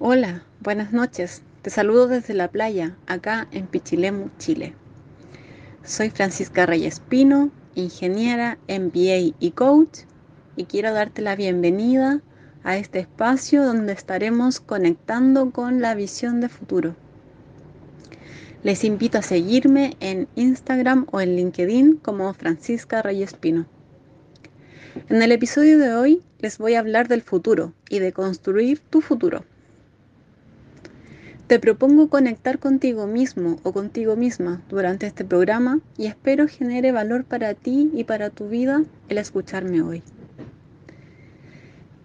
Hola, buenas noches. Te saludo desde la playa, acá en Pichilemu, Chile. Soy Francisca Reyes Pino, ingeniera, MBA y coach, y quiero darte la bienvenida a este espacio donde estaremos conectando con la visión de futuro. Les invito a seguirme en Instagram o en LinkedIn como Francisca Reyes Pino. En el episodio de hoy les voy a hablar del futuro y de construir tu futuro. Te propongo conectar contigo mismo o contigo misma durante este programa y espero genere valor para ti y para tu vida el escucharme hoy.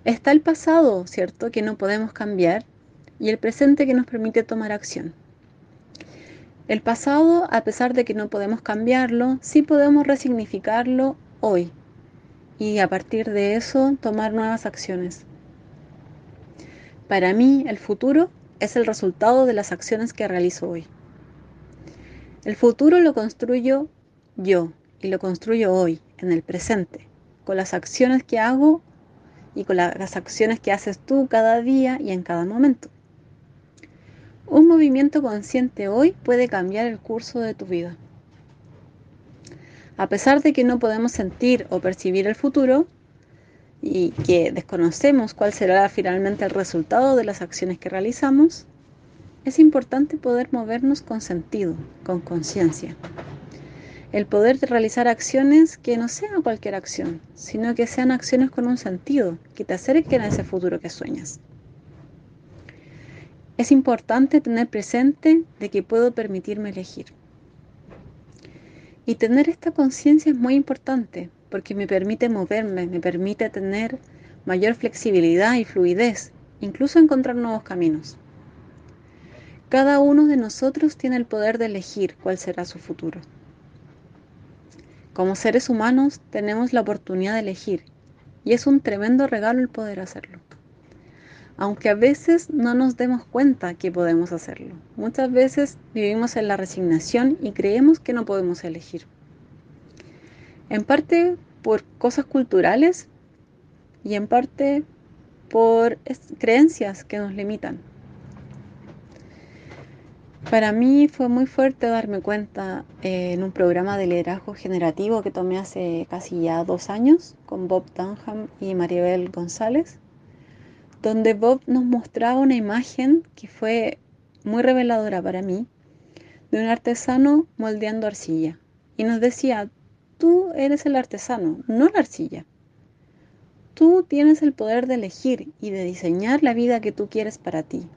Está el pasado, ¿cierto?, que no podemos cambiar y el presente que nos permite tomar acción. El pasado, a pesar de que no podemos cambiarlo, sí podemos resignificarlo hoy y a partir de eso tomar nuevas acciones. Para mí, el futuro es el resultado de las acciones que realizo hoy. El futuro lo construyo yo y lo construyo hoy, en el presente, con las acciones que hago y con las acciones que haces tú cada día y en cada momento. Un movimiento consciente hoy puede cambiar el curso de tu vida. A pesar de que no podemos sentir o percibir el futuro, y que desconocemos cuál será finalmente el resultado de las acciones que realizamos, es importante poder movernos con sentido, con conciencia. El poder de realizar acciones que no sean cualquier acción, sino que sean acciones con un sentido, que te acerquen a ese futuro que sueñas. Es importante tener presente de que puedo permitirme elegir. Y tener esta conciencia es muy importante porque me permite moverme, me permite tener mayor flexibilidad y fluidez, incluso encontrar nuevos caminos. Cada uno de nosotros tiene el poder de elegir cuál será su futuro. Como seres humanos tenemos la oportunidad de elegir y es un tremendo regalo el poder hacerlo. Aunque a veces no nos demos cuenta que podemos hacerlo. Muchas veces vivimos en la resignación y creemos que no podemos elegir. En parte por cosas culturales y en parte por creencias que nos limitan. Para mí fue muy fuerte darme cuenta eh, en un programa de liderazgo generativo que tomé hace casi ya dos años con Bob Dunham y Maribel González, donde Bob nos mostraba una imagen que fue muy reveladora para mí de un artesano moldeando arcilla y nos decía, Tú eres el artesano, no la arcilla. Tú tienes el poder de elegir y de diseñar la vida que tú quieres para ti.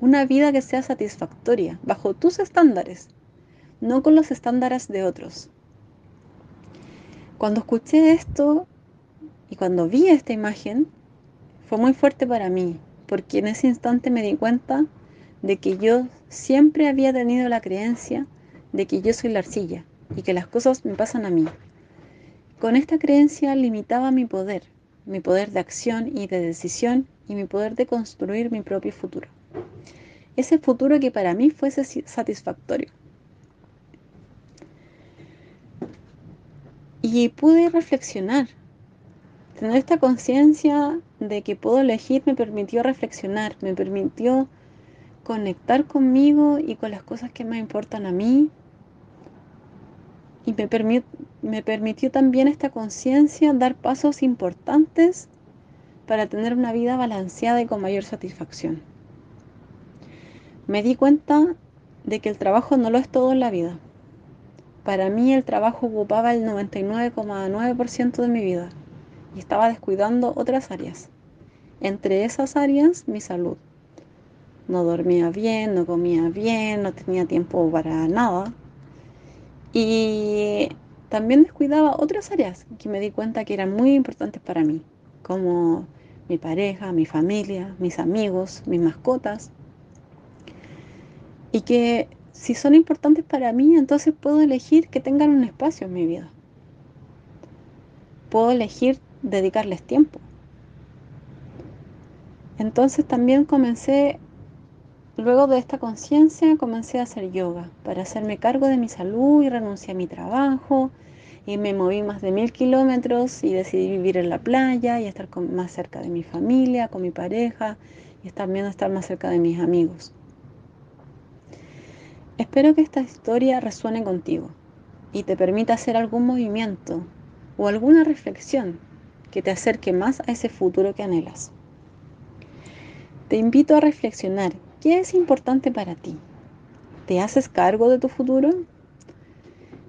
Una vida que sea satisfactoria, bajo tus estándares, no con los estándares de otros. Cuando escuché esto y cuando vi esta imagen, fue muy fuerte para mí, porque en ese instante me di cuenta de que yo siempre había tenido la creencia de que yo soy la arcilla y que las cosas me pasan a mí. Con esta creencia limitaba mi poder, mi poder de acción y de decisión y mi poder de construir mi propio futuro. Ese futuro que para mí fuese satisfactorio. Y pude reflexionar. Tener esta conciencia de que puedo elegir me permitió reflexionar, me permitió conectar conmigo y con las cosas que me importan a mí, y me, me permitió también esta conciencia dar pasos importantes para tener una vida balanceada y con mayor satisfacción. Me di cuenta de que el trabajo no lo es todo en la vida. Para mí el trabajo ocupaba el 99,9% de mi vida y estaba descuidando otras áreas. Entre esas áreas, mi salud. No dormía bien, no comía bien, no tenía tiempo para nada. Y también descuidaba otras áreas que me di cuenta que eran muy importantes para mí, como mi pareja, mi familia, mis amigos, mis mascotas. Y que si son importantes para mí, entonces puedo elegir que tengan un espacio en mi vida. Puedo elegir dedicarles tiempo. Entonces también comencé Luego de esta conciencia comencé a hacer yoga para hacerme cargo de mi salud y renuncié a mi trabajo y me moví más de mil kilómetros y decidí vivir en la playa y estar más cerca de mi familia, con mi pareja y también estar más cerca de mis amigos. Espero que esta historia resuene contigo y te permita hacer algún movimiento o alguna reflexión que te acerque más a ese futuro que anhelas. Te invito a reflexionar qué es importante para ti. ¿Te haces cargo de tu futuro?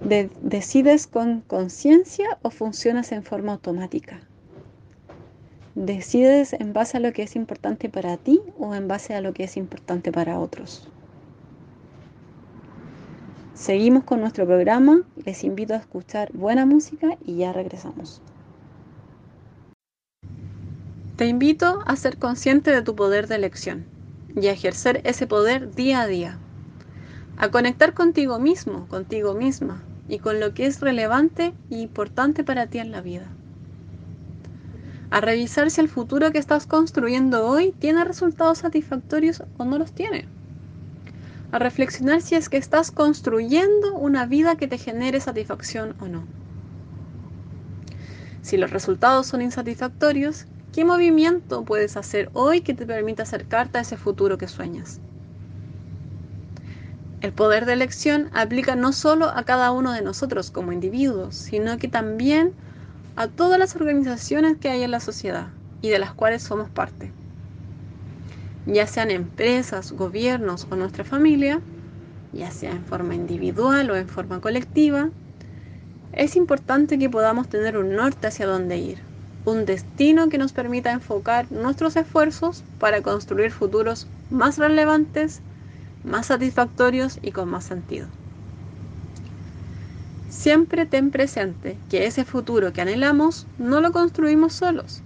¿Decides con conciencia o funcionas en forma automática? ¿Decides en base a lo que es importante para ti o en base a lo que es importante para otros? Seguimos con nuestro programa, les invito a escuchar buena música y ya regresamos. Te invito a ser consciente de tu poder de elección y a ejercer ese poder día a día. A conectar contigo mismo, contigo misma y con lo que es relevante e importante para ti en la vida. A revisar si el futuro que estás construyendo hoy tiene resultados satisfactorios o no los tiene. A reflexionar si es que estás construyendo una vida que te genere satisfacción o no. Si los resultados son insatisfactorios, ¿Qué movimiento puedes hacer hoy que te permita acercarte a ese futuro que sueñas? El poder de elección aplica no solo a cada uno de nosotros como individuos, sino que también a todas las organizaciones que hay en la sociedad y de las cuales somos parte. Ya sean empresas, gobiernos o nuestra familia, ya sea en forma individual o en forma colectiva, es importante que podamos tener un norte hacia dónde ir un destino que nos permita enfocar nuestros esfuerzos para construir futuros más relevantes, más satisfactorios y con más sentido. Siempre ten presente que ese futuro que anhelamos no lo construimos solos.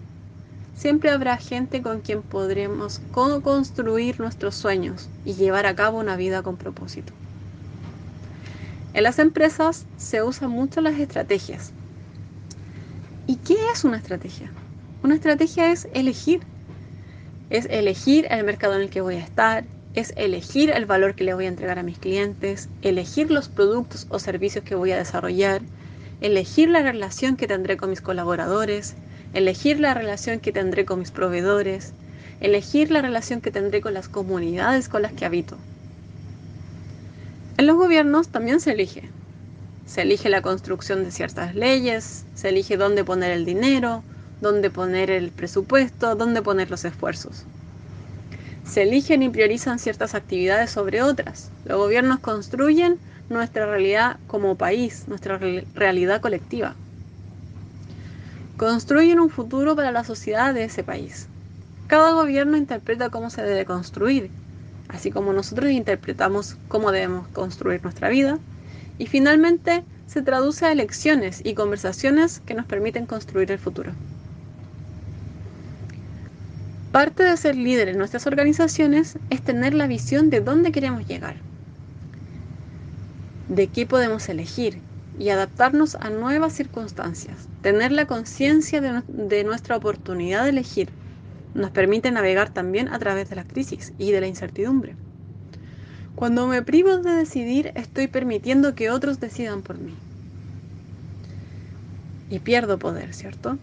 Siempre habrá gente con quien podremos construir nuestros sueños y llevar a cabo una vida con propósito. En las empresas se usan mucho las estrategias, ¿Y qué es una estrategia? Una estrategia es elegir. Es elegir el mercado en el que voy a estar, es elegir el valor que le voy a entregar a mis clientes, elegir los productos o servicios que voy a desarrollar, elegir la relación que tendré con mis colaboradores, elegir la relación que tendré con mis proveedores, elegir la relación que tendré con las comunidades con las que habito. En los gobiernos también se elige, se elige la construcción de ciertas leyes, se elige dónde poner el dinero, dónde poner el presupuesto, dónde poner los esfuerzos. Se eligen y priorizan ciertas actividades sobre otras. Los gobiernos construyen nuestra realidad como país, nuestra realidad colectiva. Construyen un futuro para la sociedad de ese país. Cada gobierno interpreta cómo se debe construir, así como nosotros interpretamos cómo debemos construir nuestra vida, y finalmente se traduce a elecciones y conversaciones que nos permiten construir el futuro. Parte de ser líder en nuestras organizaciones es tener la visión de dónde queremos llegar, de qué podemos elegir y adaptarnos a nuevas circunstancias. Tener la conciencia de, de, nuestra oportunidad de elegir nos permite navegar también a través de la crisis y de la incertidumbre. Cuando me privo de decidir, estoy permitiendo que otros decidan por mí. Y pierdo poder, ¿cierto?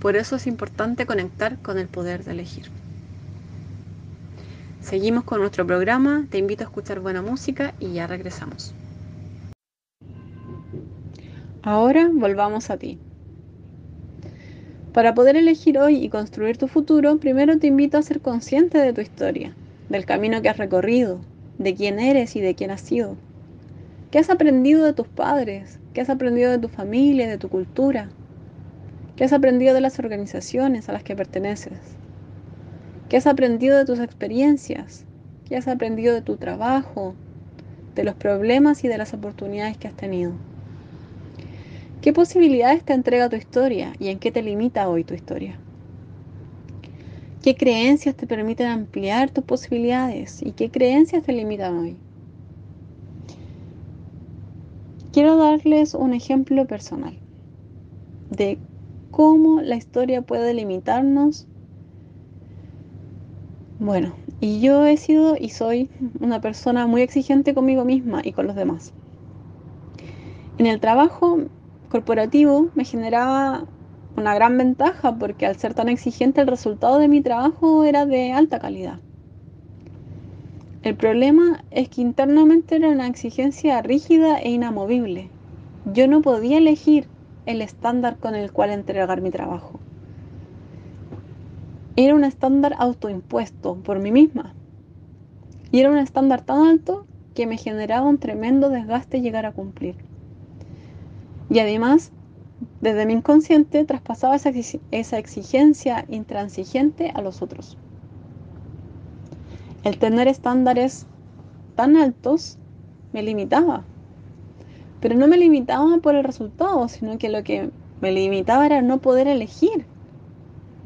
Por eso es importante conectar con el poder de elegir. Seguimos con nuestro programa, te invito a escuchar buena música y ya regresamos. Ahora volvamos a ti. Para poder elegir hoy y construir tu futuro, primero te invito a ser consciente de tu historia, del camino que has recorrido, de quién eres y de quién has sido. ¿Qué has aprendido de tus padres? ¿Qué has aprendido de tu familia, de tu cultura? ¿Qué has aprendido de las organizaciones a las que perteneces? ¿Qué has aprendido de tus experiencias? ¿Qué has aprendido de tu trabajo? De los problemas y de las oportunidades que has tenido. ¿Qué posibilidades te entrega tu historia y en qué te limita hoy tu historia? ¿Qué creencias te permiten ampliar tus posibilidades y qué creencias te limitan hoy? Quiero darles un ejemplo personal de cómo la historia puede limitarnos. Bueno, y yo he sido y soy una persona muy exigente conmigo misma y con los demás. En el trabajo corporativo me generaba una gran ventaja porque al ser tan exigente el resultado de mi trabajo era de alta calidad. El problema es que internamente era una exigencia rígida e inamovible. Yo no podía elegir el estándar con el cual entregar mi trabajo. Era un estándar autoimpuesto por mí misma. Y era un estándar tan alto que me generaba un tremendo desgaste llegar a cumplir. Y además, desde mi inconsciente traspasaba esa, exigencia intransigente a los otros. El tener estándares tan altos me limitaba. Pero no me limitaba por el resultado, sino que lo que me limitaba era no poder elegir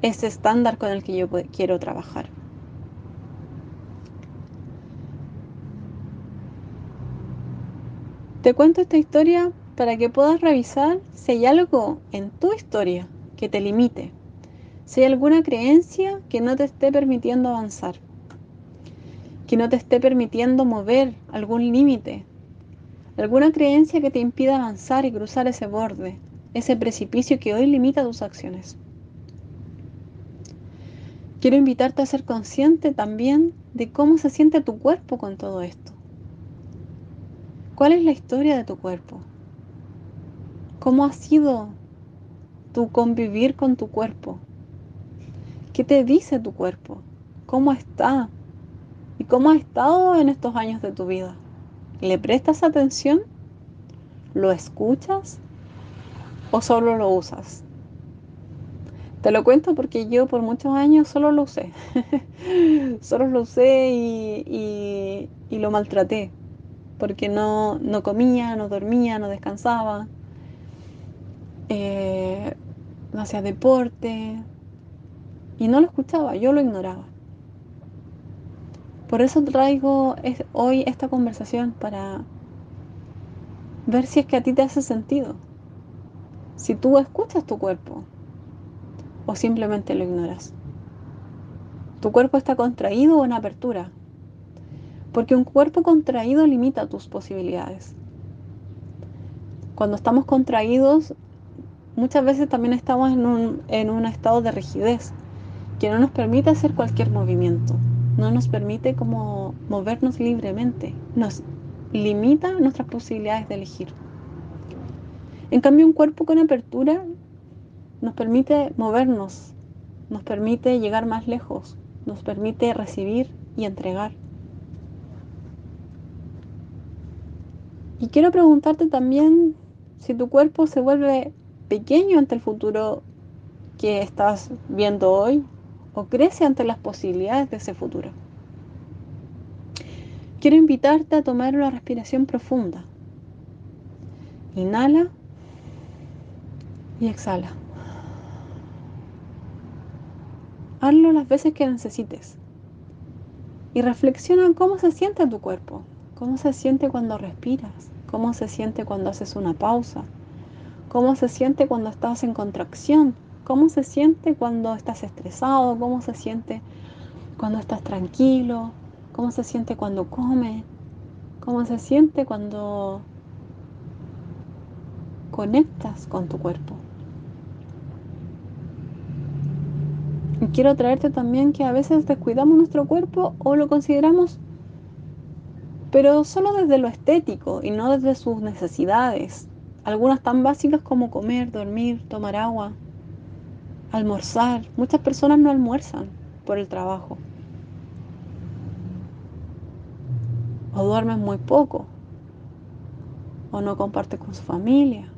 ese estándar con el que yo quiero trabajar. Te cuento esta historia para que puedas revisar si hay algo en tu historia que te limite, si hay alguna creencia que no te esté permitiendo avanzar que no te esté permitiendo mover algún límite, alguna creencia que te impida avanzar y cruzar ese borde, ese precipicio que hoy limita tus acciones. Quiero invitarte a ser consciente también de cómo se siente tu cuerpo con todo esto. ¿Cuál es la historia de tu cuerpo? ¿Cómo ha sido tu convivir con tu cuerpo? ¿Qué te dice tu cuerpo? ¿Cómo está? ¿Y cómo has estado en estos años de tu vida? ¿Le prestas atención? ¿Lo escuchas? ¿O solo lo usas? Te lo cuento porque yo por muchos años solo lo usé. solo lo usé y, lo maltraté. Porque no, comía, no dormía, no descansaba. Eh, no hacía deporte. Y no lo escuchaba, yo lo ignoraba. Por eso traigo hoy esta conversación para ver si es que a ti te hace sentido. Si tú escuchas tu cuerpo o simplemente lo ignoras. Tu cuerpo está contraído o en apertura. Porque un cuerpo contraído limita tus posibilidades. Cuando estamos contraídos, muchas veces también estamos en un, en un estado de rigidez que no nos permite hacer cualquier movimiento no nos permite como movernos libremente, nos limita nuestras posibilidades de elegir. En cambio, un cuerpo con apertura nos permite movernos, nos permite llegar más lejos, nos permite recibir y entregar. Y quiero preguntarte también si tu cuerpo se vuelve pequeño ante el futuro que estás viendo hoy o crece ante las posibilidades de ese futuro. Quiero invitarte a tomar una respiración profunda. Inhala y exhala. Hazlo las veces que necesites. Y reflexiona cómo se siente tu cuerpo, cómo se siente cuando respiras, cómo se siente cuando haces una pausa, cómo se siente cuando estás en contracción, cómo se siente cuando estás estresado, cómo se siente cuando estás tranquilo, cómo se siente cuando come, cómo se siente cuando conectas con tu cuerpo. Y quiero traerte también que a veces descuidamos nuestro cuerpo o lo consideramos, pero solo desde lo estético y no desde sus necesidades. Algunas tan básicas como comer, dormir, tomar agua, almorzar. Muchas personas no almuerzan por el trabajo. O duermen muy poco. O no comparten con su familia.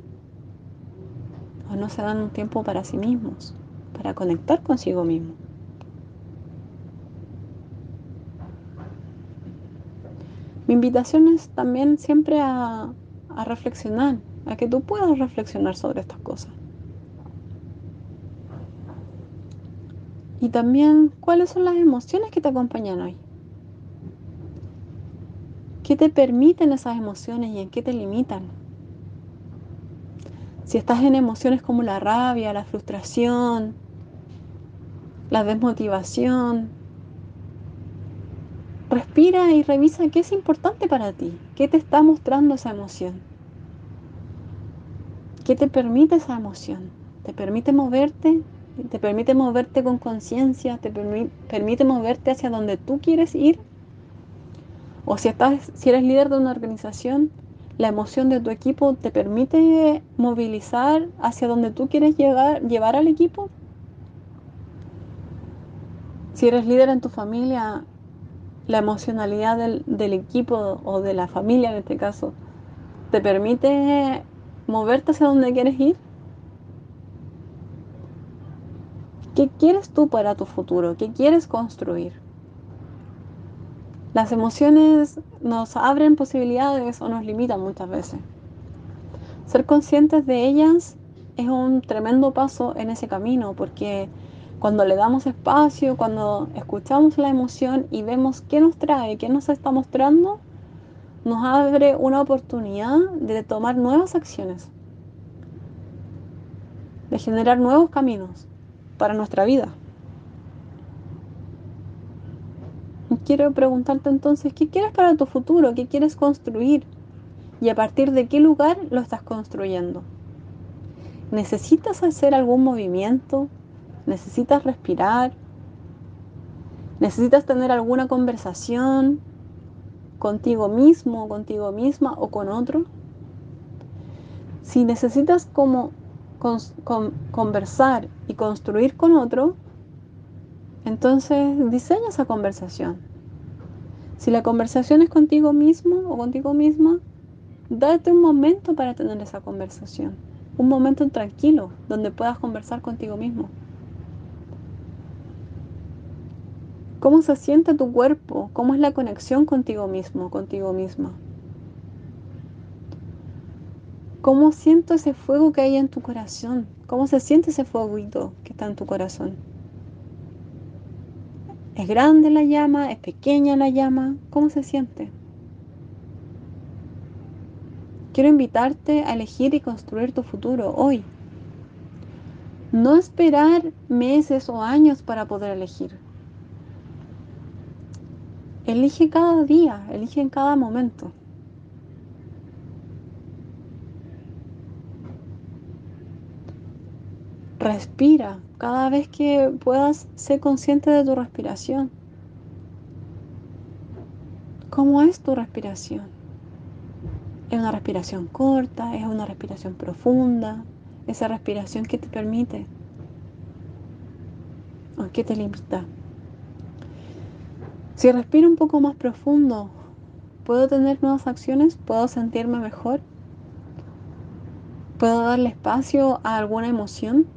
O no se dan un tiempo para sí mismos, para conectar consigo mismo. Mi invitación es también siempre a, a reflexionar, a que tú puedas reflexionar sobre estas cosas. Y también, ¿cuáles son las emociones que te acompañan hoy? ¿Qué te permiten esas emociones y en qué te limitan? Si estás en emociones como la rabia, la frustración, la desmotivación, respira y revisa qué es importante para ti, qué te está mostrando esa emoción, qué te permite esa emoción. te permite moverte, te permite moverte con conciencia, te permite moverte hacia donde tú quieres ir. O si, estás, si eres líder de una organización, la emoción de tu equipo te permite movilizar hacia donde tú quieres llegar, llevar al equipo. Si eres líder en tu familia, la emocionalidad del, del equipo o de la familia en este caso, te permite moverte hacia donde quieres ir. ¿Qué quieres tú para tu futuro? ¿Qué quieres construir? Las emociones nos abren posibilidades o nos limitan muchas veces. Ser conscientes de ellas es un tremendo paso en ese camino porque cuando le damos espacio, cuando escuchamos la emoción y vemos qué nos trae, qué nos está mostrando, nos abre una oportunidad de tomar nuevas acciones, de generar nuevos caminos para nuestra vida. Quiero preguntarte entonces, ¿qué quieres para tu futuro? ¿Qué quieres construir? Y a partir de qué lugar lo estás construyendo. ¿Necesitas hacer algún movimiento? ¿Necesitas respirar? ¿Necesitas tener alguna conversación contigo mismo, contigo misma o con otro? Si necesitas como conversar y construir con otro, entonces diseña esa conversación. Si la conversación es contigo mismo o contigo misma, date un momento para tener esa conversación. Un momento tranquilo donde puedas conversar contigo mismo. ¿Cómo se siente tu cuerpo? ¿Cómo es la conexión contigo mismo, contigo misma? ¿Cómo siento ese fuego que hay en tu corazón? ¿Cómo se siente ese fueguito que está en tu corazón? ¿Es grande la llama? ¿Es pequeña la llama? ¿Cómo se siente? Quiero invitarte a elegir y construir tu futuro hoy. No esperar meses o años para poder elegir. Elige cada día, elige en cada momento. Respira. Cada vez que puedas, ser consciente de tu respiración. ¿Cómo es tu respiración? ¿Es una respiración corta? ¿Es una respiración profunda? Esa respiración que te permite o que te limita. Si respiro un poco más profundo, ¿puedo tener nuevas acciones? ¿Puedo sentirme mejor? ¿Puedo darle espacio a alguna emoción?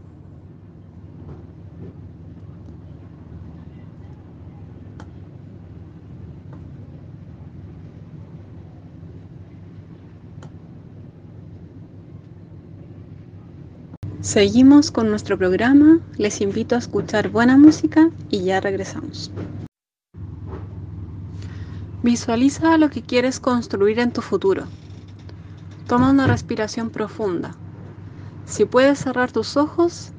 Seguimos con nuestro programa, les invito a escuchar buena música y ya regresamos. Visualiza lo que quieres construir en tu futuro. Toma una respiración profunda. Si puedes cerrar tus ojos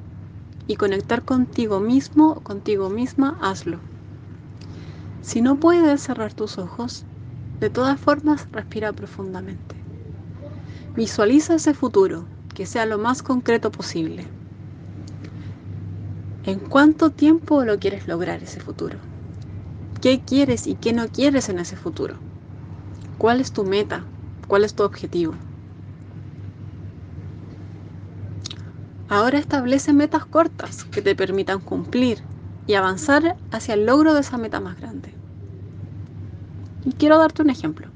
y conectar contigo mismo o contigo misma, hazlo. Si no puedes cerrar tus ojos, de todas formas respira profundamente. Visualiza ese futuro, que sea lo más concreto posible. ¿En cuánto tiempo lo quieres lograr ese futuro? ¿Qué quieres y qué no quieres en ese futuro? ¿Cuál es tu meta? ¿Cuál es tu objetivo? Ahora establece metas cortas que te permitan cumplir y avanzar hacia el logro de esa meta más grande. Y quiero darte un ejemplo.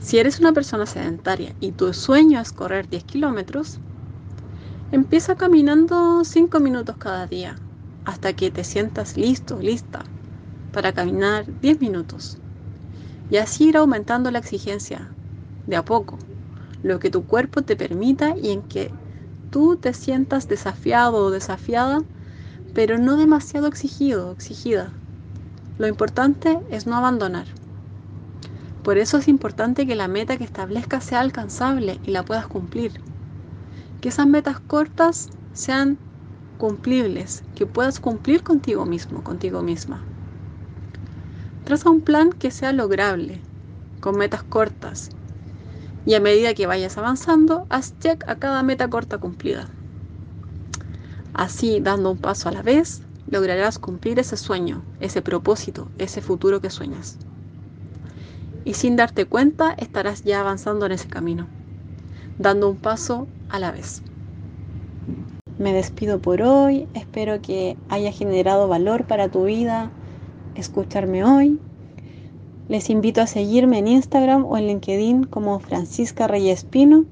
Si eres una persona sedentaria y tu sueño es correr 10 kilómetros, empieza caminando 5 minutos cada día hasta que te sientas listo, lista para caminar 10 minutos. Y así ir aumentando la exigencia de a poco, lo que tu cuerpo te permita y en que tú te sientas desafiado o desafiada, pero no demasiado exigido o exigida. Lo importante es no abandonar. Por eso es importante que la meta que establezcas sea alcanzable y la puedas cumplir. Que esas metas cortas sean cumplibles, que puedas cumplir contigo mismo, contigo misma. Traza un plan que sea lograble, con metas cortas. Y a medida que vayas avanzando, haz check a cada meta corta cumplida. Así, dando un paso a la vez, lograrás cumplir ese sueño, ese propósito, ese futuro que sueñas. Y sin darte cuenta, estarás ya avanzando en ese camino, dando un paso a la vez. Me despido por hoy, espero que haya generado valor para tu vida escucharme hoy. Les invito a seguirme en Instagram o en LinkedIn como Francisca Reyes Pino.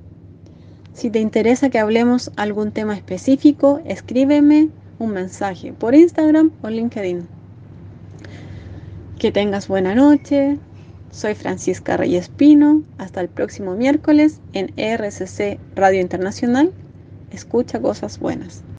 Si te interesa que hablemos algún tema específico, escríbeme un mensaje por Instagram o LinkedIn. Que tengas buena noche. Soy Francisca Reyes Pino. Hasta el próximo miércoles en RCC Radio Internacional. Escucha cosas buenas.